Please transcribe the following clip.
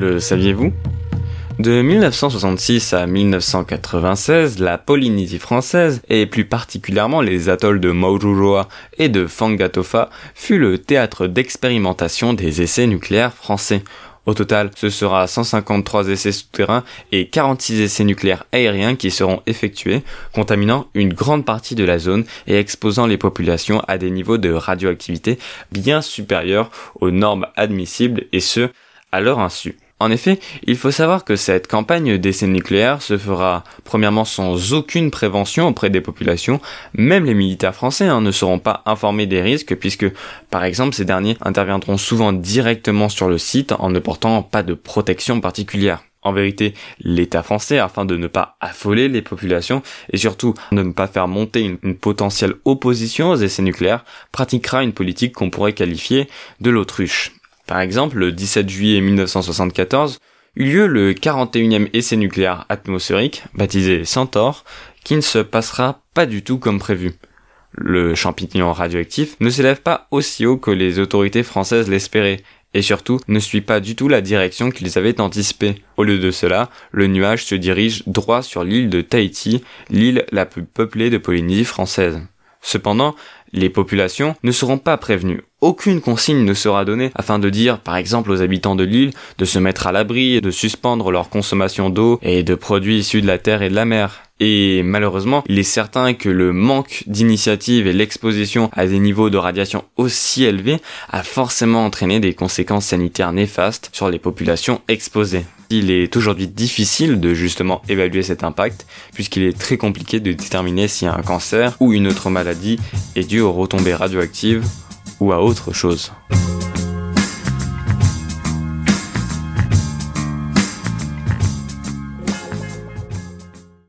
Le saviez-vous? De 1966 à 1996, la Polynésie française, et plus particulièrement les atolls de Maururoa et de Fangatofa, fut le théâtre d'expérimentation des essais nucléaires français. Au total, ce sera 153 essais souterrains et 46 essais nucléaires aériens qui seront effectués, contaminant une grande partie de la zone et exposant les populations à des niveaux de radioactivité bien supérieurs aux normes admissibles et ce, à leur insu. En effet, il faut savoir que cette campagne d'essais nucléaires se fera premièrement sans aucune prévention auprès des populations, même les militaires français hein, ne seront pas informés des risques puisque par exemple ces derniers interviendront souvent directement sur le site en ne portant pas de protection particulière. En vérité, l'État français, afin de ne pas affoler les populations et surtout de ne pas faire monter une, une, potentielle opposition aux essais nucléaires, pratiquera une politique qu'on pourrait qualifier de l'autruche. Par exemple, le 17 juillet 1974, eut lieu le 41e essai nucléaire atmosphérique, baptisé Centaure, qui ne se passera pas du tout comme prévu. Le champignon radioactif ne s'élève pas aussi haut que les autorités françaises l'espéraient, et surtout ne suit pas du tout la direction qu'ils avaient anticipée. Au lieu de cela, le nuage se dirige droit sur l'île de Tahiti, l'île la plus peuplée de Polynésie française. Cependant, les populations ne seront pas prévenues. Aucune consigne ne sera donnée afin de dire, par exemple, aux habitants de l'île de se mettre à l'abri, de suspendre leur consommation d'eau et de produits issus de la terre et de la mer. Et malheureusement, il est certain que le manque d'initiative et l'exposition à des niveaux de radiation aussi élevés a forcément entraîné des conséquences sanitaires néfastes sur les populations exposées. Il est aujourd'hui difficile de justement évaluer cet impact puisqu'il est très compliqué de déterminer si un cancer ou une autre maladie est due aux retombées radioactives ou à autre chose.